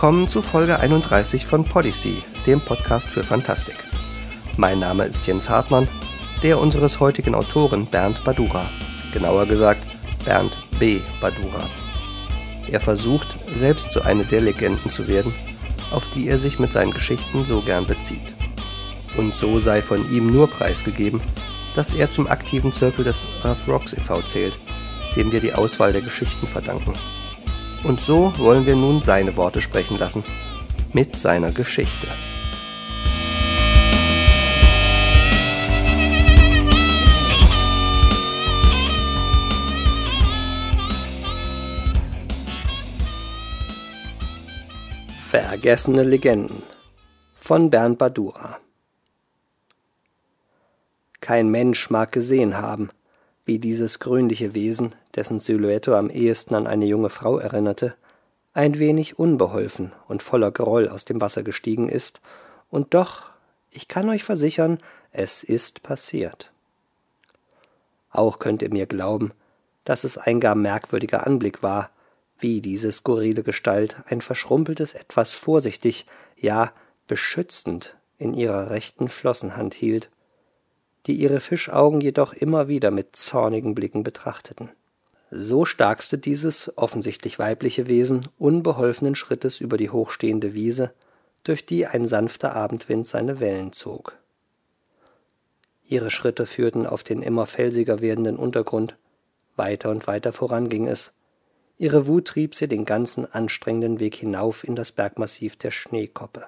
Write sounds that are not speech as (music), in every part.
Willkommen zu Folge 31 von Podyssey, dem Podcast für Fantastik. Mein Name ist Jens Hartmann, der unseres heutigen Autoren Bernd Badura. Genauer gesagt Bernd B. Badura. Er versucht, selbst so eine der Legenden zu werden, auf die er sich mit seinen Geschichten so gern bezieht. Und so sei von ihm nur preisgegeben, dass er zum aktiven Zirkel des Earth Rocks e.V. zählt, dem wir die Auswahl der Geschichten verdanken. Und so wollen wir nun seine Worte sprechen lassen, mit seiner Geschichte. Vergessene Legenden von Bernd Badura Kein Mensch mag gesehen haben, wie dieses grünliche Wesen, dessen Silhouette am ehesten an eine junge Frau erinnerte, ein wenig unbeholfen und voller Groll aus dem Wasser gestiegen ist, und doch, ich kann euch versichern, es ist passiert. Auch könnt ihr mir glauben, dass es ein gar merkwürdiger Anblick war, wie diese skurrile Gestalt ein verschrumpeltes Etwas vorsichtig, ja beschützend in ihrer rechten Flossenhand hielt die ihre Fischaugen jedoch immer wieder mit zornigen Blicken betrachteten. So starkste dieses offensichtlich weibliche Wesen unbeholfenen Schrittes über die hochstehende Wiese, durch die ein sanfter Abendwind seine Wellen zog. Ihre Schritte führten auf den immer felsiger werdenden Untergrund, weiter und weiter voran ging es. Ihre Wut trieb sie den ganzen anstrengenden Weg hinauf in das Bergmassiv der Schneekoppe.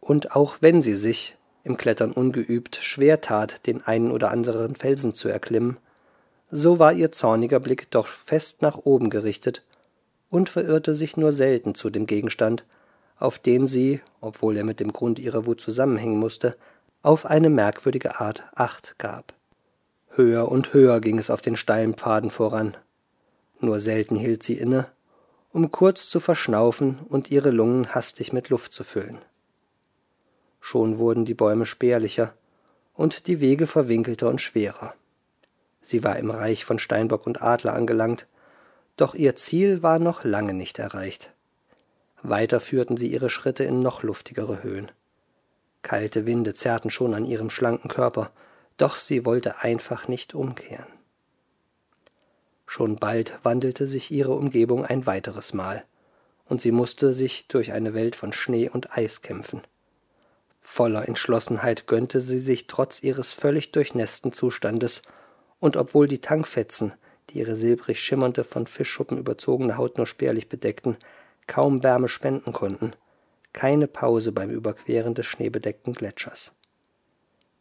Und auch wenn sie sich, im Klettern ungeübt, schwer tat, den einen oder anderen Felsen zu erklimmen, so war ihr zorniger Blick doch fest nach oben gerichtet und verirrte sich nur selten zu dem Gegenstand, auf den sie, obwohl er mit dem Grund ihrer Wut zusammenhängen musste, auf eine merkwürdige Art Acht gab. Höher und höher ging es auf den steilen Pfaden voran. Nur selten hielt sie inne, um kurz zu verschnaufen und ihre Lungen hastig mit Luft zu füllen. Schon wurden die Bäume spärlicher und die Wege verwinkelter und schwerer. Sie war im Reich von Steinbock und Adler angelangt, doch ihr Ziel war noch lange nicht erreicht. Weiter führten sie ihre Schritte in noch luftigere Höhen. Kalte Winde zerrten schon an ihrem schlanken Körper, doch sie wollte einfach nicht umkehren. Schon bald wandelte sich ihre Umgebung ein weiteres Mal, und sie musste sich durch eine Welt von Schnee und Eis kämpfen. Voller Entschlossenheit gönnte sie sich trotz ihres völlig durchnässten Zustandes, und obwohl die Tankfetzen, die ihre silbrig schimmernde, von Fischschuppen überzogene Haut nur spärlich bedeckten, kaum Wärme spenden konnten, keine Pause beim Überqueren des schneebedeckten Gletschers.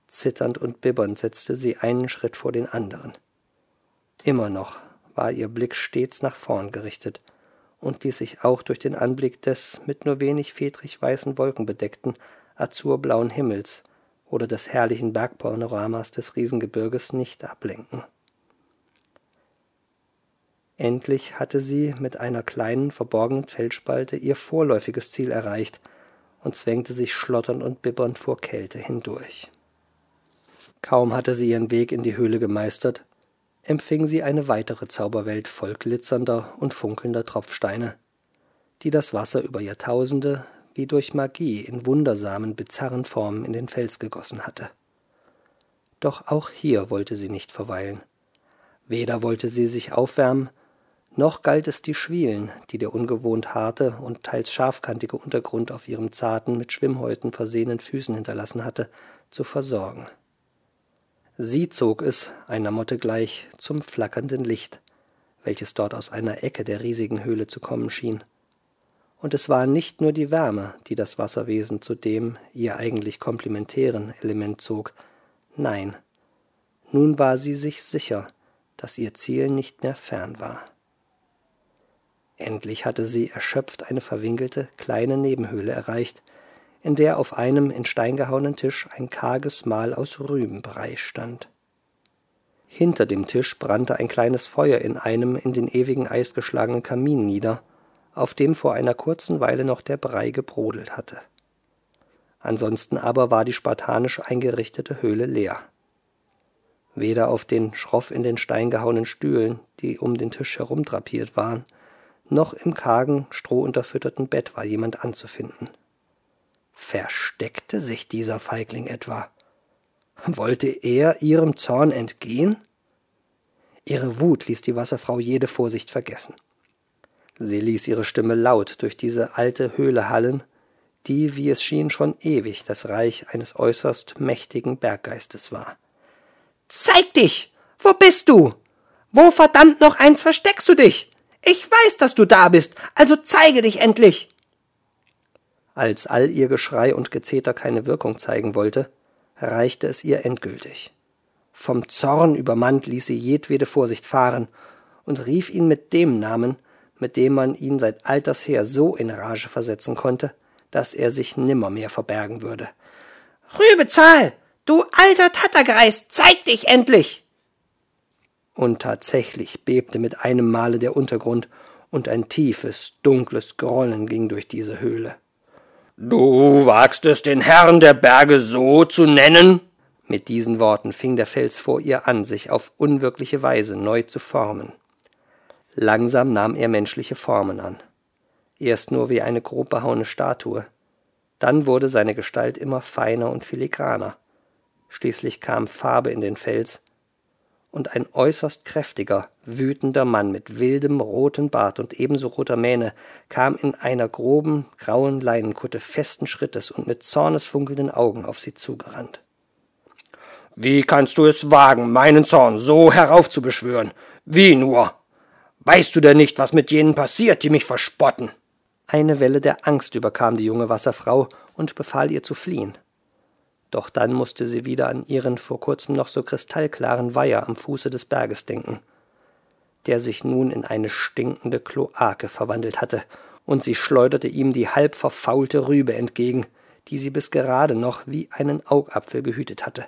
Zitternd und bibbernd setzte sie einen Schritt vor den anderen. Immer noch war ihr Blick stets nach vorn gerichtet und ließ sich auch durch den Anblick des mit nur wenig fedrig weißen Wolken bedeckten, azurblauen Himmels oder des herrlichen Bergpanoramas des Riesengebirges nicht ablenken. Endlich hatte sie mit einer kleinen, verborgenen Felsspalte ihr vorläufiges Ziel erreicht und zwängte sich schlotternd und bibbernd vor Kälte hindurch. Kaum hatte sie ihren Weg in die Höhle gemeistert, empfing sie eine weitere Zauberwelt voll glitzernder und funkelnder Tropfsteine, die das Wasser über Jahrtausende wie durch Magie in wundersamen, bizarren Formen in den Fels gegossen hatte. Doch auch hier wollte sie nicht verweilen. Weder wollte sie sich aufwärmen, noch galt es die Schwielen, die der ungewohnt harte und teils scharfkantige Untergrund auf ihrem zarten, mit Schwimmhäuten versehenen Füßen hinterlassen hatte, zu versorgen. Sie zog es, einer Motte gleich, zum flackernden Licht, welches dort aus einer Ecke der riesigen Höhle zu kommen schien und es war nicht nur die Wärme, die das Wasserwesen zu dem ihr eigentlich komplementären Element zog, nein, nun war sie sich sicher, dass ihr Ziel nicht mehr fern war. Endlich hatte sie erschöpft eine verwinkelte, kleine Nebenhöhle erreicht, in der auf einem in Stein gehauenen Tisch ein karges Mahl aus Rübenbrei stand. Hinter dem Tisch brannte ein kleines Feuer in einem in den ewigen Eis geschlagenen Kamin nieder, auf dem vor einer kurzen Weile noch der Brei gebrodelt hatte. Ansonsten aber war die spartanisch eingerichtete Höhle leer. Weder auf den schroff in den Stein gehauenen Stühlen, die um den Tisch herum drapiert waren, Noch im kargen, strohunterfütterten Bett war jemand anzufinden. Versteckte sich dieser Feigling etwa? Wollte er ihrem Zorn entgehen? Ihre Wut ließ die Wasserfrau jede Vorsicht vergessen. Sie ließ ihre Stimme laut durch diese alte Höhle hallen, die, wie es schien, schon ewig das Reich eines äußerst mächtigen Berggeistes war. Zeig dich! Wo bist du? Wo verdammt noch eins versteckst du dich? Ich weiß, dass du da bist, also zeige dich endlich! Als all ihr Geschrei und Gezeter keine Wirkung zeigen wollte, reichte es ihr endgültig. Vom Zorn übermannt ließ sie jedwede Vorsicht fahren und rief ihn mit dem Namen, mit dem man ihn seit alters her so in Rage versetzen konnte, dass er sich nimmermehr verbergen würde. Rübezahl, du alter Tattergreis, zeig dich endlich! Und tatsächlich bebte mit einem Male der Untergrund, und ein tiefes, dunkles Grollen ging durch diese Höhle. Du wagst es, den Herrn der Berge so zu nennen? Mit diesen Worten fing der Fels vor ihr an, sich auf unwirkliche Weise neu zu formen. Langsam nahm er menschliche Formen an. Erst nur wie eine grob behauene Statue. Dann wurde seine Gestalt immer feiner und filigraner. Schließlich kam Farbe in den Fels, und ein äußerst kräftiger, wütender Mann mit wildem roten Bart und ebenso roter Mähne kam in einer groben, grauen Leinenkutte festen Schrittes und mit zornesfunkelnden Augen auf sie zugerannt. Wie kannst du es wagen, meinen Zorn so heraufzubeschwören? Wie nur? Weißt du denn nicht, was mit jenen passiert, die mich verspotten? Eine Welle der Angst überkam die junge Wasserfrau und befahl ihr zu fliehen. Doch dann musste sie wieder an ihren vor kurzem noch so kristallklaren Weiher am Fuße des Berges denken, der sich nun in eine stinkende Kloake verwandelt hatte, und sie schleuderte ihm die halb verfaulte Rübe entgegen, die sie bis gerade noch wie einen Augapfel gehütet hatte.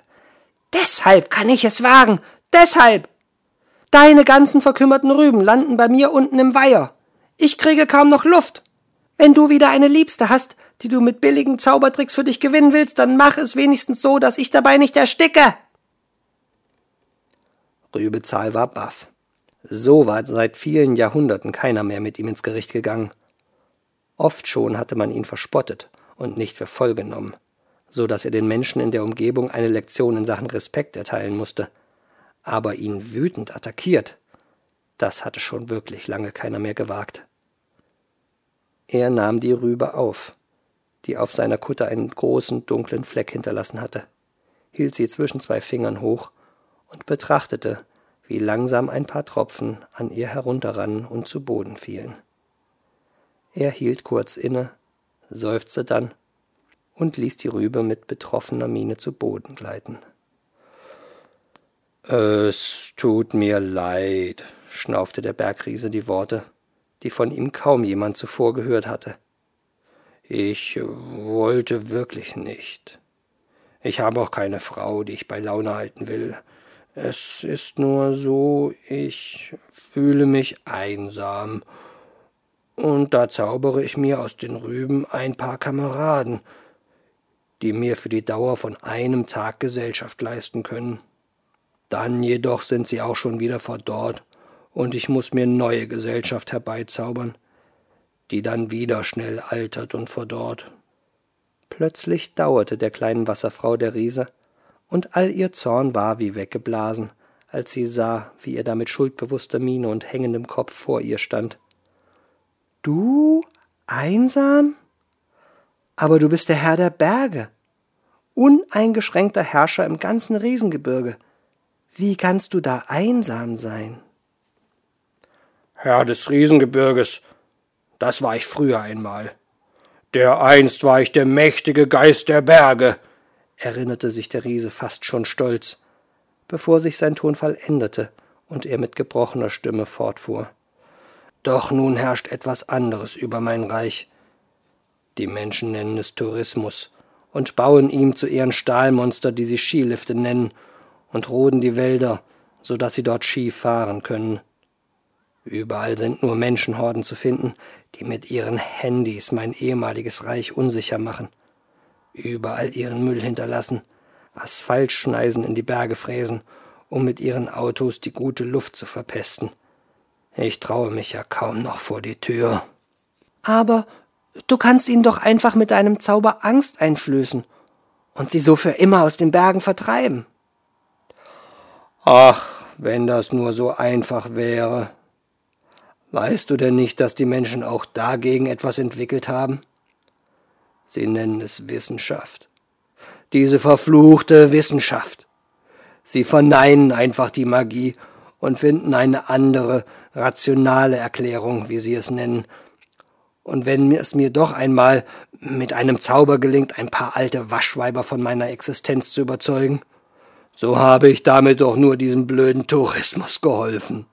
Deshalb kann ich es wagen, deshalb, Deine ganzen verkümmerten Rüben landen bei mir unten im Weiher. Ich kriege kaum noch Luft. Wenn du wieder eine Liebste hast, die du mit billigen Zaubertricks für dich gewinnen willst, dann mach es wenigstens so, dass ich dabei nicht ersticke. Rübezahl war baff. So war seit vielen Jahrhunderten keiner mehr mit ihm ins Gericht gegangen. Oft schon hatte man ihn verspottet und nicht für voll genommen, so dass er den Menschen in der Umgebung eine Lektion in Sachen Respekt erteilen musste aber ihn wütend attackiert, das hatte schon wirklich lange keiner mehr gewagt. Er nahm die Rübe auf, die auf seiner Kutte einen großen dunklen Fleck hinterlassen hatte, hielt sie zwischen zwei Fingern hoch und betrachtete, wie langsam ein paar Tropfen an ihr herunterrannen und zu Boden fielen. Er hielt kurz inne, seufzte dann und ließ die Rübe mit betroffener Miene zu Boden gleiten. Es tut mir leid, schnaufte der Bergriese die Worte, die von ihm kaum jemand zuvor gehört hatte. Ich wollte wirklich nicht. Ich habe auch keine Frau, die ich bei Laune halten will. Es ist nur so, ich fühle mich einsam. Und da zaubere ich mir aus den Rüben ein paar Kameraden, die mir für die Dauer von einem Tag Gesellschaft leisten können. Dann jedoch sind sie auch schon wieder verdorrt, und ich muss mir neue Gesellschaft herbeizaubern, die dann wieder schnell altert und verdorrt. Plötzlich dauerte der kleinen Wasserfrau der Riese, und all ihr Zorn war wie weggeblasen, als sie sah, wie er da mit schuldbewusster Miene und hängendem Kopf vor ihr stand. Du einsam? Aber du bist der Herr der Berge, uneingeschränkter Herrscher im ganzen Riesengebirge. Wie kannst du da einsam sein? Herr des Riesengebirges, das war ich früher einmal. Dereinst war ich der mächtige Geist der Berge, erinnerte sich der Riese fast schon stolz, bevor sich sein Tonfall änderte und er mit gebrochener Stimme fortfuhr. Doch nun herrscht etwas anderes über mein Reich. Die Menschen nennen es Tourismus und bauen ihm zu ihren Stahlmonster, die sie Skilifte nennen, und roden die Wälder, so dass sie dort Ski fahren können. Überall sind nur Menschenhorden zu finden, die mit ihren Handys mein ehemaliges Reich unsicher machen. Überall ihren Müll hinterlassen, Asphaltschneisen in die Berge fräsen, um mit ihren Autos die gute Luft zu verpesten. Ich traue mich ja kaum noch vor die Tür. Aber du kannst ihnen doch einfach mit deinem Zauber Angst einflößen und sie so für immer aus den Bergen vertreiben. Ach, wenn das nur so einfach wäre. Weißt du denn nicht, dass die Menschen auch dagegen etwas entwickelt haben? Sie nennen es Wissenschaft. Diese verfluchte Wissenschaft. Sie verneinen einfach die Magie und finden eine andere, rationale Erklärung, wie sie es nennen. Und wenn es mir doch einmal mit einem Zauber gelingt, ein paar alte Waschweiber von meiner Existenz zu überzeugen, so habe ich damit doch nur diesem blöden Tourismus geholfen.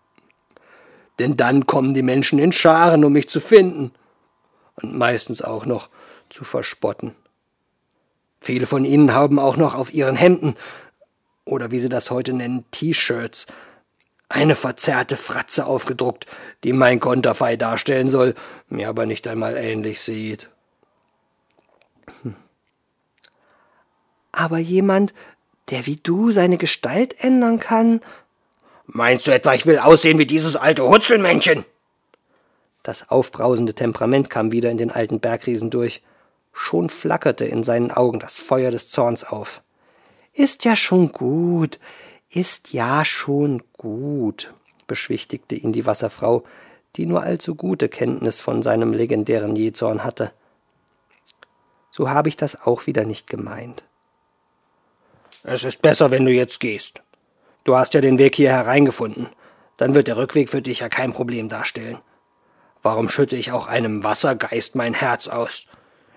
Denn dann kommen die Menschen in Scharen, um mich zu finden und meistens auch noch zu verspotten. Viele von ihnen haben auch noch auf ihren Hemden oder wie sie das heute nennen, T-Shirts, eine verzerrte Fratze aufgedruckt, die mein Konterfei darstellen soll, mir aber nicht einmal ähnlich sieht. Hm. Aber jemand, der wie du seine Gestalt ändern kann. Meinst du etwa, ich will aussehen wie dieses alte Hutzelmännchen? Das aufbrausende Temperament kam wieder in den alten Bergriesen durch. Schon flackerte in seinen Augen das Feuer des Zorns auf. Ist ja schon gut, ist ja schon gut, beschwichtigte ihn die Wasserfrau, die nur allzu gute Kenntnis von seinem legendären Jezorn hatte. So habe ich das auch wieder nicht gemeint. Es ist besser, wenn du jetzt gehst. Du hast ja den Weg hier hereingefunden. Dann wird der Rückweg für dich ja kein Problem darstellen. Warum schütte ich auch einem Wassergeist mein Herz aus?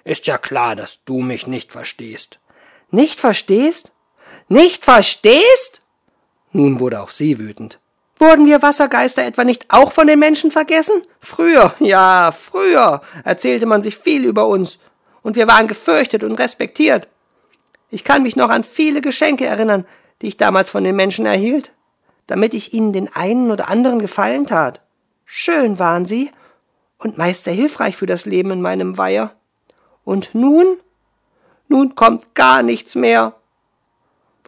Ist ja klar, dass du mich nicht verstehst. Nicht verstehst? Nicht verstehst? Nun wurde auch sie wütend. Wurden wir Wassergeister etwa nicht auch von den Menschen vergessen? Früher, (laughs) ja, früher erzählte man sich viel über uns, und wir waren gefürchtet und respektiert. Ich kann mich noch an viele Geschenke erinnern, die ich damals von den Menschen erhielt, damit ich ihnen den einen oder anderen Gefallen tat. Schön waren sie und meist sehr hilfreich für das Leben in meinem Weiher. Und nun? Nun kommt gar nichts mehr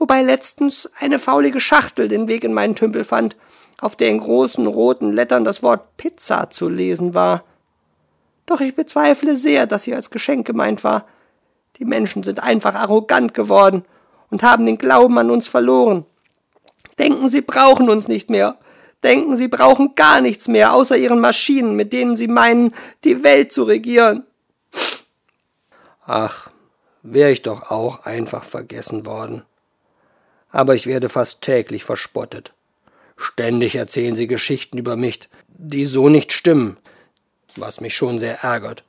wobei letztens eine faulige Schachtel den Weg in meinen Tümpel fand, auf der in großen roten Lettern das Wort Pizza zu lesen war. Doch ich bezweifle sehr, dass sie als Geschenk gemeint war. Die Menschen sind einfach arrogant geworden und haben den Glauben an uns verloren. Denken, sie brauchen uns nicht mehr. Denken, sie brauchen gar nichts mehr, außer ihren Maschinen, mit denen sie meinen, die Welt zu regieren. Ach, wäre ich doch auch einfach vergessen worden aber ich werde fast täglich verspottet. Ständig erzählen sie Geschichten über mich, die so nicht stimmen, was mich schon sehr ärgert.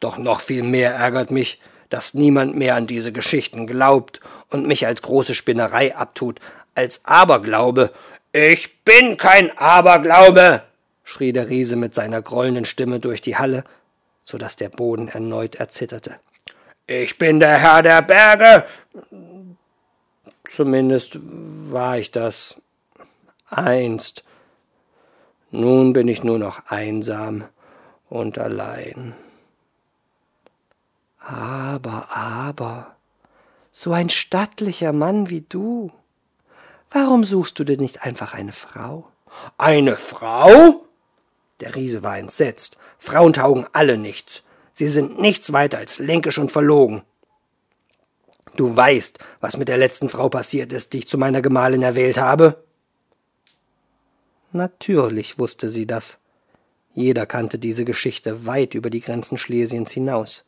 Doch noch viel mehr ärgert mich, dass niemand mehr an diese Geschichten glaubt und mich als große Spinnerei abtut, als Aberglaube. Ich bin kein Aberglaube, schrie der Riese mit seiner grollenden Stimme durch die Halle, so dass der Boden erneut erzitterte. Ich bin der Herr der Berge, Zumindest war ich das einst. Nun bin ich nur noch einsam und allein. Aber, aber, so ein stattlicher Mann wie du, warum suchst du dir nicht einfach eine Frau? Eine Frau? Der Riese war entsetzt. Frauen taugen alle nichts. Sie sind nichts weiter als linkisch und verlogen. Du weißt, was mit der letzten Frau passiert ist, die ich zu meiner Gemahlin erwählt habe? Natürlich wusste sie das. Jeder kannte diese Geschichte weit über die Grenzen Schlesiens hinaus.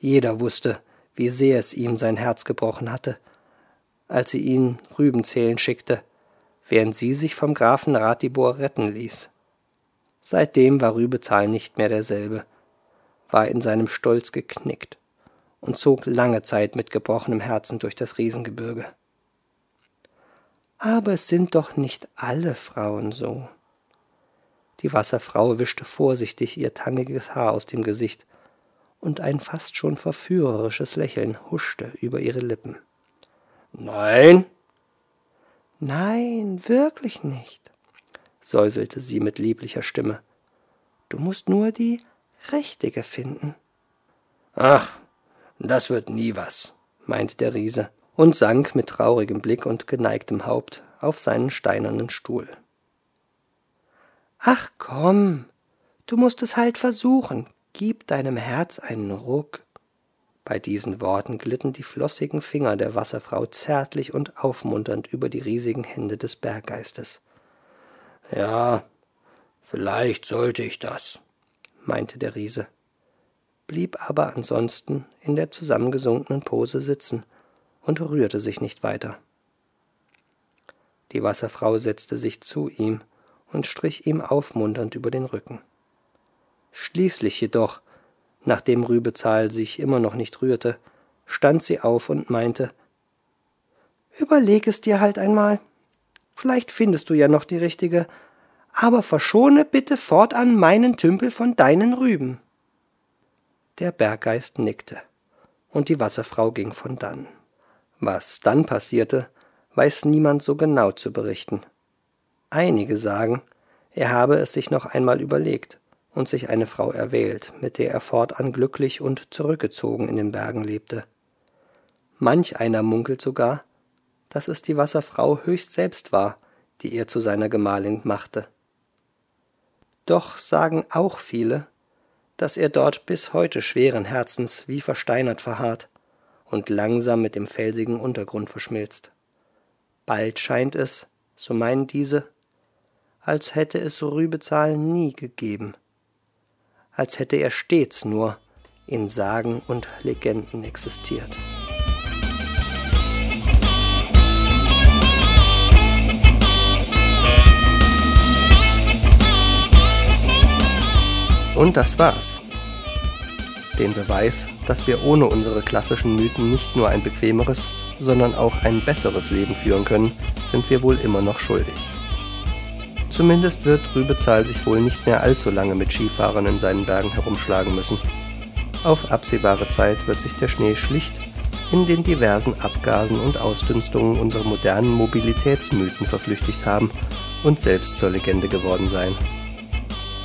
Jeder wusste, wie sehr es ihm sein Herz gebrochen hatte, als sie ihn Rüben zählen schickte, während sie sich vom Grafen Ratibor retten ließ. Seitdem war Rübezahl nicht mehr derselbe, war in seinem Stolz geknickt und zog lange Zeit mit gebrochenem Herzen durch das Riesengebirge. Aber es sind doch nicht alle Frauen so. Die Wasserfrau wischte vorsichtig ihr tanniges Haar aus dem Gesicht, und ein fast schon verführerisches Lächeln huschte über ihre Lippen. Nein? Nein, wirklich nicht, säuselte sie mit lieblicher Stimme. Du musst nur die richtige finden. Ach, das wird nie was, meinte der Riese und sank mit traurigem Blick und geneigtem Haupt auf seinen steinernen Stuhl. Ach komm, du musst es halt versuchen. Gib deinem Herz einen Ruck. Bei diesen Worten glitten die flossigen Finger der Wasserfrau zärtlich und aufmunternd über die riesigen Hände des Berggeistes. Ja, vielleicht sollte ich das, meinte der Riese, blieb aber ansonsten in der zusammengesunkenen Pose sitzen und rührte sich nicht weiter. Die Wasserfrau setzte sich zu ihm und strich ihm aufmunternd über den Rücken. Schließlich jedoch Nachdem Rübezahl sich immer noch nicht rührte, stand sie auf und meinte Überleg es dir halt einmal. Vielleicht findest du ja noch die richtige, aber verschone bitte fortan meinen Tümpel von deinen Rüben. Der Berggeist nickte, und die Wasserfrau ging von dann. Was dann passierte, weiß niemand so genau zu berichten. Einige sagen, er habe es sich noch einmal überlegt und sich eine Frau erwählt, mit der er fortan glücklich und zurückgezogen in den Bergen lebte. Manch einer munkelt sogar, dass es die Wasserfrau höchst selbst war, die er zu seiner Gemahlin machte. Doch sagen auch viele, dass er dort bis heute schweren Herzens wie versteinert verharrt und langsam mit dem felsigen Untergrund verschmilzt. Bald scheint es, so meinen diese, als hätte es Rübezahl nie gegeben als hätte er stets nur in Sagen und Legenden existiert. Und das war's. Den Beweis, dass wir ohne unsere klassischen Mythen nicht nur ein bequemeres, sondern auch ein besseres Leben führen können, sind wir wohl immer noch schuldig. Zumindest wird Rübezahl sich wohl nicht mehr allzu lange mit Skifahrern in seinen Bergen herumschlagen müssen. Auf absehbare Zeit wird sich der Schnee schlicht in den diversen Abgasen und Ausdünstungen unserer modernen Mobilitätsmythen verflüchtigt haben und selbst zur Legende geworden sein.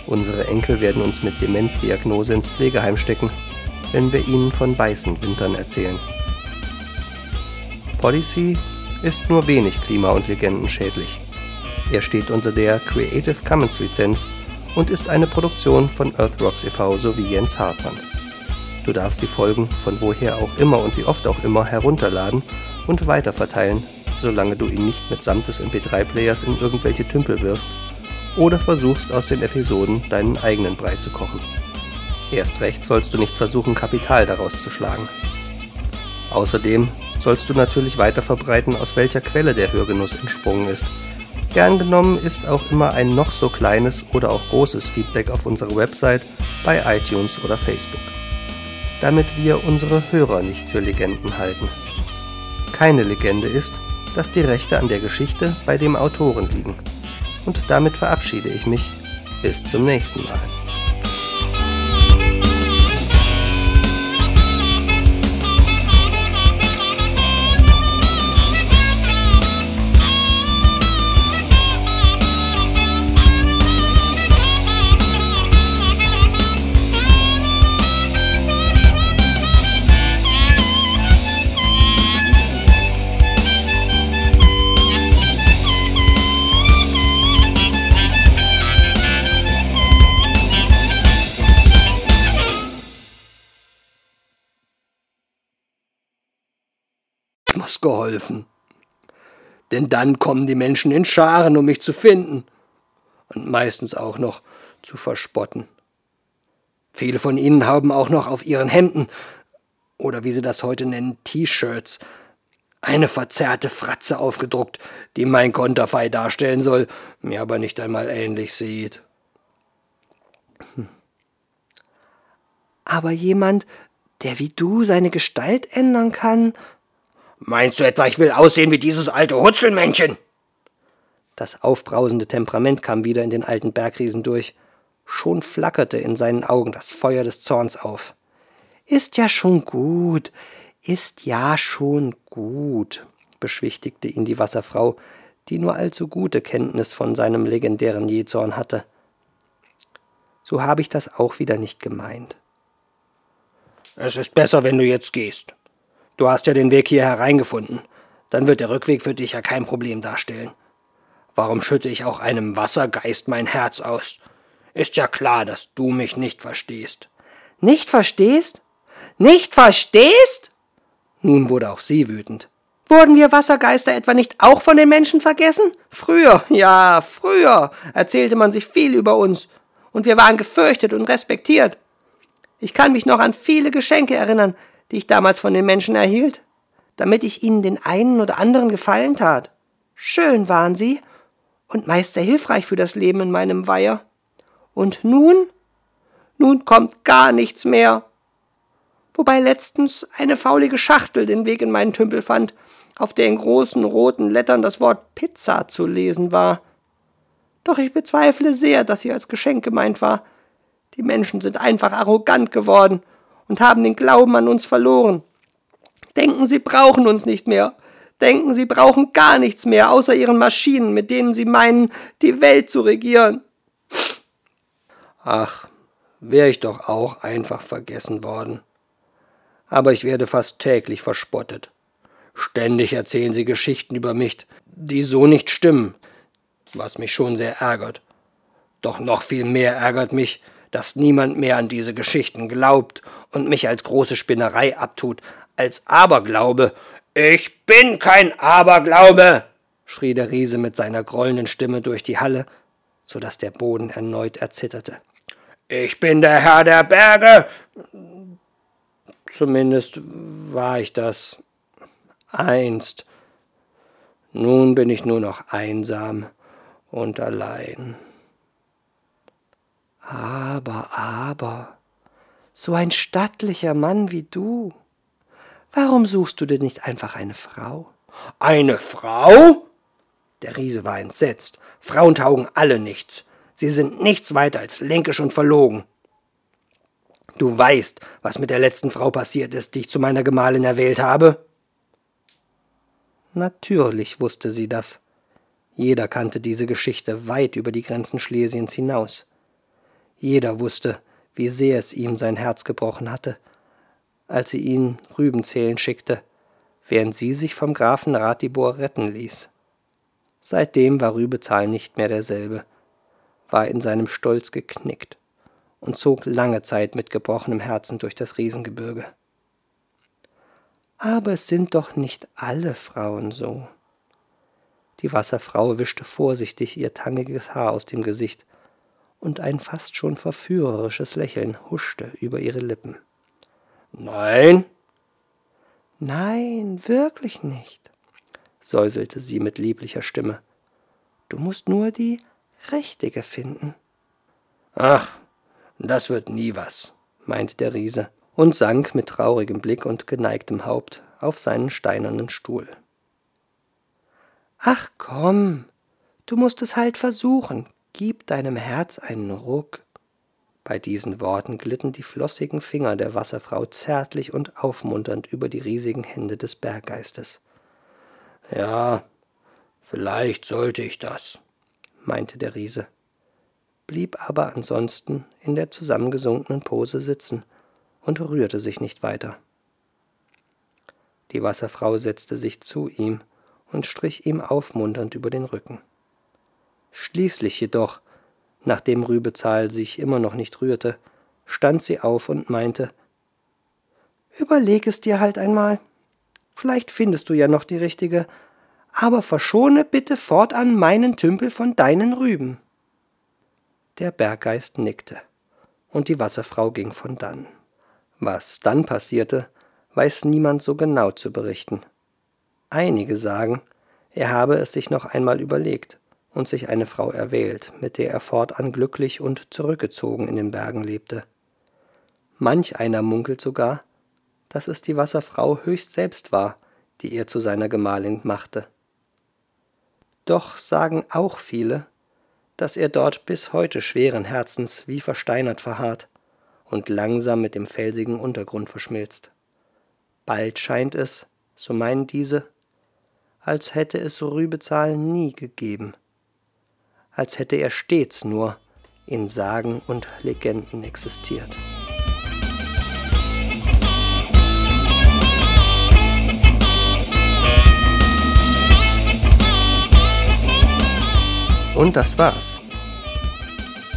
Unsere Enkel werden uns mit Demenzdiagnose ins Pflegeheim stecken, wenn wir ihnen von weißen Wintern erzählen. Policy ist nur wenig klima- und legendenschädlich. Er steht unter der Creative Commons Lizenz und ist eine Produktion von Earthrocks e.V. sowie Jens Hartmann. Du darfst die Folgen von woher auch immer und wie oft auch immer herunterladen und weiterverteilen, solange du ihn nicht mitsamt des MP3-Players in irgendwelche Tümpel wirfst oder versuchst aus den Episoden deinen eigenen Brei zu kochen. Erst recht sollst du nicht versuchen, Kapital daraus zu schlagen. Außerdem sollst du natürlich weiter verbreiten, aus welcher Quelle der Hörgenuss entsprungen ist Gern genommen ist auch immer ein noch so kleines oder auch großes Feedback auf unserer Website, bei iTunes oder Facebook. Damit wir unsere Hörer nicht für Legenden halten. Keine Legende ist, dass die Rechte an der Geschichte bei dem Autoren liegen. Und damit verabschiede ich mich. Bis zum nächsten Mal. Geholfen. Denn dann kommen die Menschen in Scharen, um mich zu finden. Und meistens auch noch zu verspotten. Viele von ihnen haben auch noch auf ihren Hemden, oder wie sie das heute nennen, T-Shirts, eine verzerrte Fratze aufgedruckt, die mein Konterfei darstellen soll, mir aber nicht einmal ähnlich sieht. Hm. Aber jemand, der wie du seine Gestalt ändern kann, Meinst du etwa, ich will aussehen wie dieses alte Hutzelmännchen? Das aufbrausende Temperament kam wieder in den alten Bergriesen durch. Schon flackerte in seinen Augen das Feuer des Zorns auf. Ist ja schon gut, ist ja schon gut, beschwichtigte ihn die Wasserfrau, die nur allzu gute Kenntnis von seinem legendären Jezorn hatte. So habe ich das auch wieder nicht gemeint. Es ist besser, wenn du jetzt gehst. Du hast ja den Weg hier hereingefunden. Dann wird der Rückweg für dich ja kein Problem darstellen. Warum schütte ich auch einem Wassergeist mein Herz aus? Ist ja klar, dass du mich nicht verstehst. Nicht verstehst? Nicht verstehst? Nun wurde auch sie wütend. Wurden wir Wassergeister etwa nicht auch von den Menschen vergessen? Früher, (laughs) ja, früher erzählte man sich viel über uns, und wir waren gefürchtet und respektiert. Ich kann mich noch an viele Geschenke erinnern, die ich damals von den Menschen erhielt, damit ich ihnen den einen oder anderen Gefallen tat. Schön waren sie und meist sehr hilfreich für das Leben in meinem Weiher. Und nun? Nun kommt gar nichts mehr. Wobei letztens eine faulige Schachtel den Weg in meinen Tümpel fand, auf der in großen roten Lettern das Wort Pizza zu lesen war. Doch ich bezweifle sehr, dass sie als Geschenk gemeint war. Die Menschen sind einfach arrogant geworden und haben den Glauben an uns verloren. Denken, sie brauchen uns nicht mehr. Denken, sie brauchen gar nichts mehr, außer ihren Maschinen, mit denen sie meinen, die Welt zu regieren. Ach, wäre ich doch auch einfach vergessen worden. Aber ich werde fast täglich verspottet. Ständig erzählen sie Geschichten über mich, die so nicht stimmen, was mich schon sehr ärgert. Doch noch viel mehr ärgert mich, dass niemand mehr an diese Geschichten glaubt und mich als große Spinnerei abtut, als Aberglaube. Ich bin kein Aberglaube, schrie der Riese mit seiner grollenden Stimme durch die Halle, so dass der Boden erneut erzitterte. Ich bin der Herr der Berge. Zumindest war ich das einst. Nun bin ich nur noch einsam und allein. Aber, aber, so ein stattlicher Mann wie du, warum suchst du dir nicht einfach eine Frau? Eine Frau? Der Riese war entsetzt. Frauen taugen alle nichts. Sie sind nichts weiter als linkisch und verlogen. Du weißt, was mit der letzten Frau passiert ist, die ich zu meiner Gemahlin erwählt habe? Natürlich wusste sie das. Jeder kannte diese Geschichte weit über die Grenzen Schlesiens hinaus. Jeder wusste, wie sehr es ihm sein Herz gebrochen hatte, als sie ihn Rüben zählen schickte, während sie sich vom Grafen Ratibor retten ließ. Seitdem war Rübezahl nicht mehr derselbe, war in seinem Stolz geknickt und zog lange Zeit mit gebrochenem Herzen durch das Riesengebirge. Aber es sind doch nicht alle Frauen so. Die Wasserfrau wischte vorsichtig ihr tangiges Haar aus dem Gesicht, und ein fast schon verführerisches Lächeln huschte über ihre Lippen. Nein? Nein, wirklich nicht, säuselte sie mit lieblicher Stimme. Du musst nur die richtige finden. Ach, das wird nie was, meinte der Riese und sank mit traurigem Blick und geneigtem Haupt auf seinen steinernen Stuhl. Ach komm, du musst es halt versuchen, gib deinem Herz einen Ruck. Bei diesen Worten glitten die flossigen Finger der Wasserfrau zärtlich und aufmunternd über die riesigen Hände des Berggeistes. Ja, vielleicht sollte ich das, meinte der Riese, blieb aber ansonsten in der zusammengesunkenen Pose sitzen und rührte sich nicht weiter. Die Wasserfrau setzte sich zu ihm und strich ihm aufmunternd über den Rücken. Schließlich jedoch, nachdem Rübezahl sich immer noch nicht rührte, stand sie auf und meinte Überleg es dir halt einmal. Vielleicht findest du ja noch die richtige, aber verschone bitte fortan meinen Tümpel von deinen Rüben. Der Berggeist nickte, und die Wasserfrau ging von dann. Was dann passierte, weiß niemand so genau zu berichten. Einige sagen, er habe es sich noch einmal überlegt und sich eine Frau erwählt, mit der er fortan glücklich und zurückgezogen in den Bergen lebte. Manch einer munkelt sogar, dass es die Wasserfrau höchst selbst war, die er zu seiner Gemahlin machte. Doch sagen auch viele, dass er dort bis heute schweren Herzens wie versteinert verharrt und langsam mit dem felsigen Untergrund verschmilzt. Bald scheint es, so meinen diese, als hätte es Rübezahl nie gegeben, als hätte er stets nur in Sagen und Legenden existiert. Und das war's.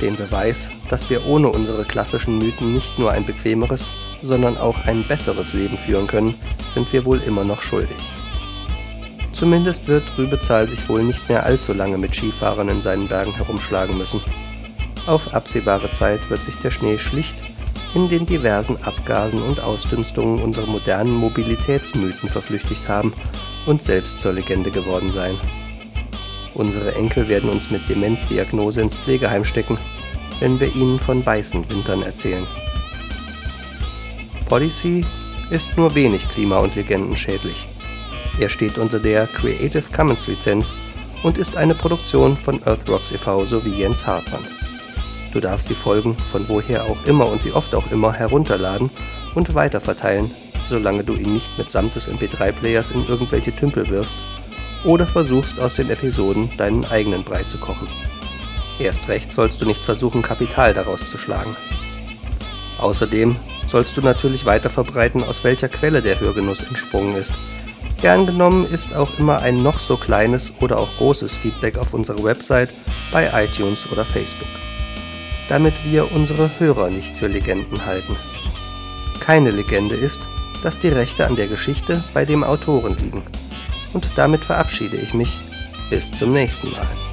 Den Beweis, dass wir ohne unsere klassischen Mythen nicht nur ein bequemeres, sondern auch ein besseres Leben führen können, sind wir wohl immer noch schuldig. Zumindest wird Rübezahl sich wohl nicht mehr allzu lange mit Skifahrern in seinen Bergen herumschlagen müssen. Auf absehbare Zeit wird sich der Schnee schlicht in den diversen Abgasen und Ausdünstungen unserer modernen Mobilitätsmythen verflüchtigt haben und selbst zur Legende geworden sein. Unsere Enkel werden uns mit Demenzdiagnose ins Pflegeheim stecken, wenn wir ihnen von weißen Wintern erzählen. Policy ist nur wenig klima- und legendenschädlich. Er steht unter der Creative Commons Lizenz und ist eine Produktion von Earthrocks e.V. sowie Jens Hartmann. Du darfst die Folgen von woher auch immer und wie oft auch immer herunterladen und weiterverteilen, solange du ihn nicht mitsamt des MP3-Players in irgendwelche Tümpel wirfst oder versuchst aus den Episoden deinen eigenen Brei zu kochen. Erst recht sollst du nicht versuchen, Kapital daraus zu schlagen. Außerdem sollst du natürlich weiter verbreiten, aus welcher Quelle der Hörgenuss entsprungen ist. Gern genommen ist auch immer ein noch so kleines oder auch großes Feedback auf unserer Website, bei iTunes oder Facebook. Damit wir unsere Hörer nicht für Legenden halten. Keine Legende ist, dass die Rechte an der Geschichte bei dem Autoren liegen. Und damit verabschiede ich mich. Bis zum nächsten Mal.